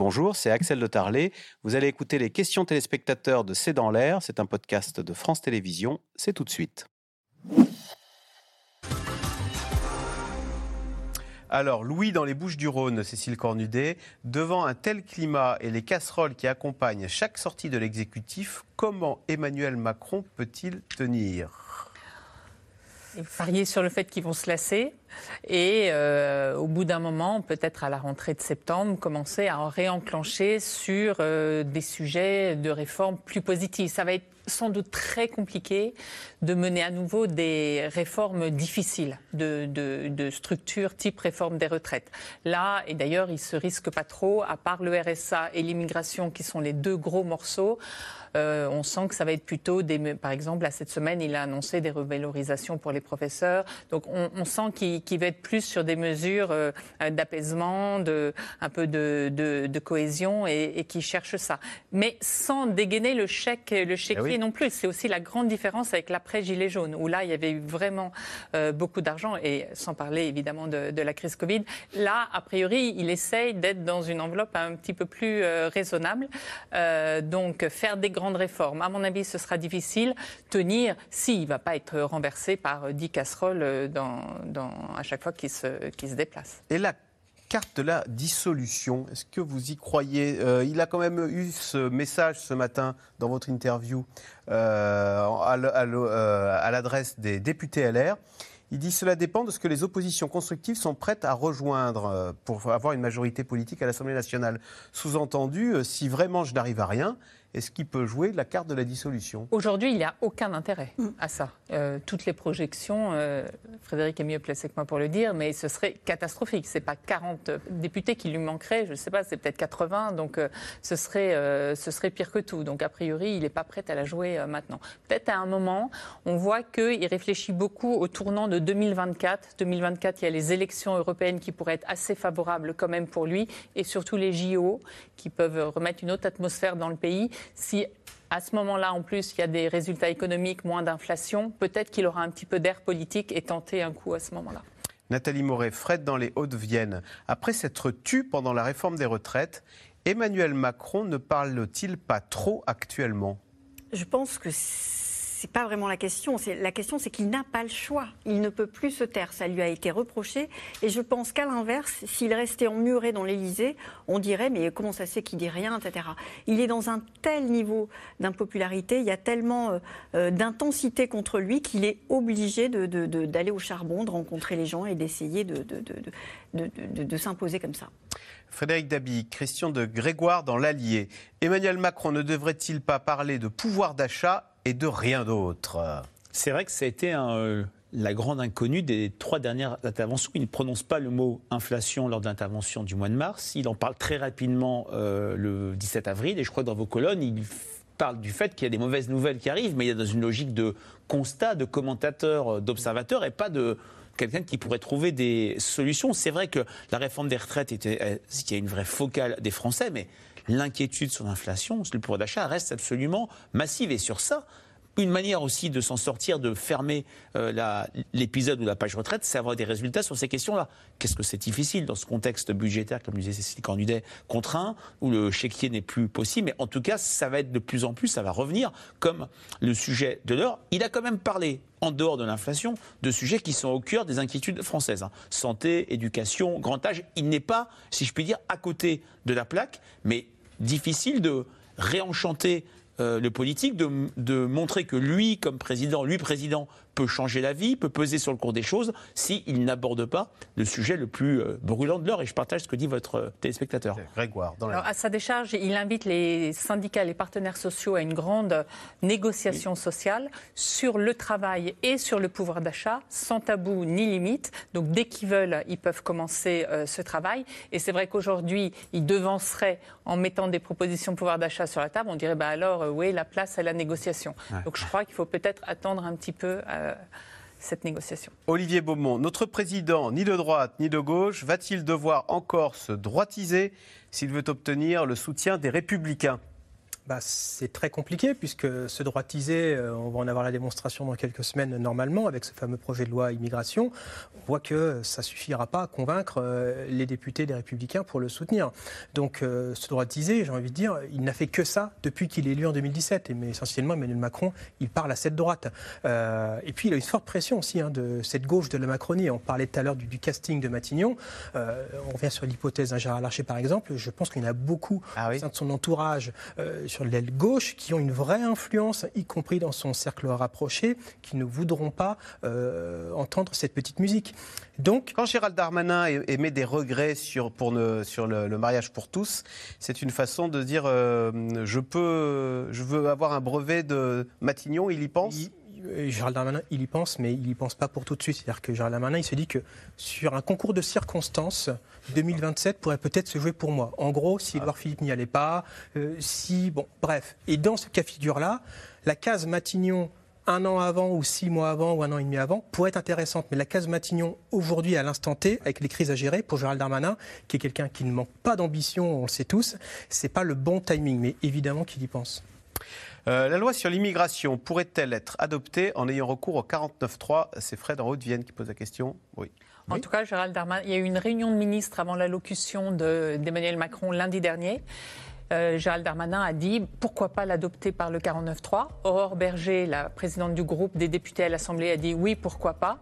Bonjour, c'est Axel de Tarlet. Vous allez écouter les questions téléspectateurs de C'est dans l'air. C'est un podcast de France Télévisions. C'est tout de suite. Alors, Louis dans les Bouches du Rhône, Cécile Cornudet, devant un tel climat et les casseroles qui accompagnent chaque sortie de l'exécutif, comment Emmanuel Macron peut-il tenir? Parier sur le fait qu'ils vont se lasser et euh, au bout d'un moment, peut-être à la rentrée de septembre, commencer à réenclencher sur euh, des sujets de réforme plus positifs. Ça va être sans doute très compliqué de mener à nouveau des réformes difficiles de, de, de structure type réforme des retraites. Là, et d'ailleurs, ils se risquent pas trop, à part le RSA et l'immigration qui sont les deux gros morceaux. Euh, on sent que ça va être plutôt des. Par exemple, à cette semaine, il a annoncé des revalorisations pour les professeurs. Donc, on, on sent qu'il va être plus sur des mesures euh, d'apaisement, de, un peu de, de, de cohésion et, et, qui cherche ça. Mais sans dégainer le chèque, le chéquier eh non plus. C'est aussi la grande différence avec l'après-gilet jaune, où là, il y avait eu vraiment euh, beaucoup d'argent, et sans parler évidemment de, la crise Covid. Là, a priori, il essaye d'être dans une enveloppe un petit peu plus euh, raisonnable. donc, faire des grande réforme. À mon avis, ce sera difficile. Tenir, s'il ne va pas être renversé par 10 casseroles euh, à chaque fois qu'il se, déplace. Carte de la dissolution, est-ce que vous y croyez euh, Il a quand même eu ce message ce matin dans votre interview euh, à l'adresse des députés LR. Il dit cela dépend de ce que les oppositions constructives sont prêtes à rejoindre pour avoir une majorité politique à l'Assemblée nationale. Sous-entendu, si vraiment je n'arrive à rien, est-ce qu'il peut jouer la carte de la dissolution Aujourd'hui, il n'y a aucun intérêt mm. à ça. Euh, toutes les projections, euh, Frédéric est mieux placé que moi pour le dire, mais ce serait catastrophique. Ce n'est pas 40 députés qui lui manqueraient, je ne sais pas, c'est peut-être 80, donc euh, ce, serait, euh, ce serait pire que tout. Donc a priori, il n'est pas prêt à la jouer euh, maintenant. Peut-être à un moment, on voit qu'il réfléchit beaucoup au tournant de 2024. 2024, il y a les élections européennes qui pourraient être assez favorables quand même pour lui, et surtout les JO qui peuvent remettre une autre atmosphère dans le pays. Si à ce moment-là, en plus, il y a des résultats économiques, moins d'inflation, peut-être qu'il aura un petit peu d'air politique et tenter un coup à ce moment-là. Nathalie Moret, Fred dans les Hauts-de-Vienne. Après s'être tu pendant la réforme des retraites, Emmanuel Macron ne parle-t-il pas trop actuellement? Je pense que c'est pas vraiment la question. La question, c'est qu'il n'a pas le choix. Il ne peut plus se taire. Ça lui a été reproché. Et je pense qu'à l'inverse, s'il restait emmuré dans l'Élysée, on dirait mais comment ça se fait qu'il dit rien, etc. Il est dans un tel niveau d'impopularité, il y a tellement euh, euh, d'intensité contre lui qu'il est obligé d'aller au charbon, de rencontrer les gens et d'essayer de, s'imposer comme ça. Frédéric Dabi, question de Grégoire dans l'Allier. Emmanuel Macron ne devrait-il pas parler de pouvoir d'achat et de rien d'autre. C'est vrai que ça a été euh, la grande inconnue des trois dernières interventions. Il ne prononce pas le mot inflation lors de l'intervention du mois de mars. Il en parle très rapidement euh, le 17 avril. Et je crois que dans vos colonnes, il parle du fait qu'il y a des mauvaises nouvelles qui arrivent, mais il y a dans une logique de constat, de commentateur, euh, d'observateur, et pas de quelqu'un qui pourrait trouver des solutions. C'est vrai que la réforme des retraites était, y a une vraie focale des Français, mais l'inquiétude sur l'inflation, le pouvoir d'achat reste absolument massive. Et sur ça, une manière aussi de s'en sortir, de fermer euh, l'épisode ou la page retraite, c'est avoir des résultats sur ces questions-là. Qu'est-ce que c'est difficile dans ce contexte budgétaire, comme disait Cécile Cornudet, contraint, où le chéquier n'est plus possible. Mais en tout cas, ça va être de plus en plus, ça va revenir comme le sujet de l'heure. Il a quand même parlé, en dehors de l'inflation, de sujets qui sont au cœur des inquiétudes françaises. Hein. Santé, éducation, grand âge. Il n'est pas, si je puis dire, à côté de la plaque, mais difficile de réenchanter euh, le politique, de, de, montrer que lui, comme président, lui président, peut changer la vie, peut peser sur le cours des choses s'il n'aborde pas le sujet le plus euh, brûlant de l'heure. Et je partage ce que dit votre euh, téléspectateur. Grégoire, dans Alors, à sa décharge, il invite les syndicats, les partenaires sociaux à une grande négociation sociale sur le travail et sur le pouvoir d'achat, sans tabou ni limite. Donc dès qu'ils veulent, ils peuvent commencer euh, ce travail. Et c'est vrai qu'aujourd'hui, il devancerait en mettant des propositions de pouvoir d'achat sur la table. On dirait, bah alors, oui, la place à la négociation? Donc je crois qu'il faut peut-être attendre un petit peu. Euh, négociation. Olivier Beaumont, notre président, ni de droite ni de gauche, va-t-il devoir encore se droitiser s'il veut obtenir le soutien des républicains? Bah, c'est très compliqué puisque ce droitisé, euh, on va en avoir la démonstration dans quelques semaines normalement avec ce fameux projet de loi immigration. On voit que ça suffira pas à convaincre euh, les députés des Républicains pour le soutenir. Donc euh, ce droitisé, j'ai envie de dire, il n'a fait que ça depuis qu'il est élu en 2017. Et, mais essentiellement, Emmanuel Macron, il parle à cette droite. et puis il a une forte pression aussi hein, de cette gauche de la Macronie. On parlait tout à l'heure du, casting de Matignon. on revient sur l'hypothèse d'un Gérard Larcher par exemple. Je pense qu'il y en a beaucoup ah au sein de son entourage sur l'aile gauche qui ont une vraie influence, y compris dans son cercle rapproché, qui ne voudront pas euh, entendre cette petite musique. Donc, quand Gérald Darmanin émet des regrets sur, pour sur le, mariage pour tous, c'est une façon de dire euh, je peux, je veux avoir un brevet de Matignon. Il y pense? Euh, Gérald Darmanin, il y pense, mais il n'y pense pas pour tout de suite. C'est-à-dire que Gérald Darmanin, il se dit que sur un concours de circonstances, 2027 pourrait peut-être se jouer pour moi. En gros, si Edouard Philippe n'y allait pas, euh, si. Bon, bref. Et dans ce cas figure-là, la case Matignon un an avant ou six mois avant ou un an et demi avant pourrait être intéressante. Mais la case Matignon aujourd'hui à l'instant T, avec les crises à gérer, pour Gérald Darmanin, qui est quelqu'un qui ne manque pas d'ambition, on le sait tous, c'est pas le bon timing. Mais évidemment qu'il y pense. Euh, la loi sur l'immigration pourrait-elle être adoptée en ayant recours au 49.3 C'est Fred en Haute-Vienne qui pose la question. Oui. En tout cas, Gérald Darmanin, il y a eu une réunion de ministres avant l'allocution d'Emmanuel Macron lundi dernier. Euh, Gérald Darmanin a dit pourquoi pas l'adopter par le 49-3. Aurore Berger, la présidente du groupe des députés à l'Assemblée, a dit oui, pourquoi pas.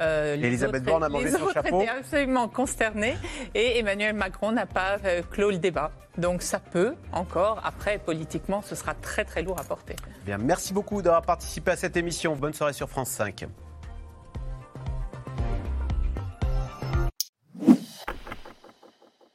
Euh, Elisabeth Borne a mangé son chapeau. Étaient absolument consternée et Emmanuel Macron n'a pas euh, clos le débat. Donc ça peut encore. Après, politiquement, ce sera très très lourd à porter. Bien, merci beaucoup d'avoir participé à cette émission. Bonne soirée sur France 5.